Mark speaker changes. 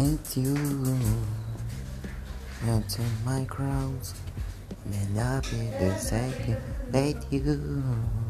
Speaker 1: It's you. Not in my crowds. May not be the same. Let you.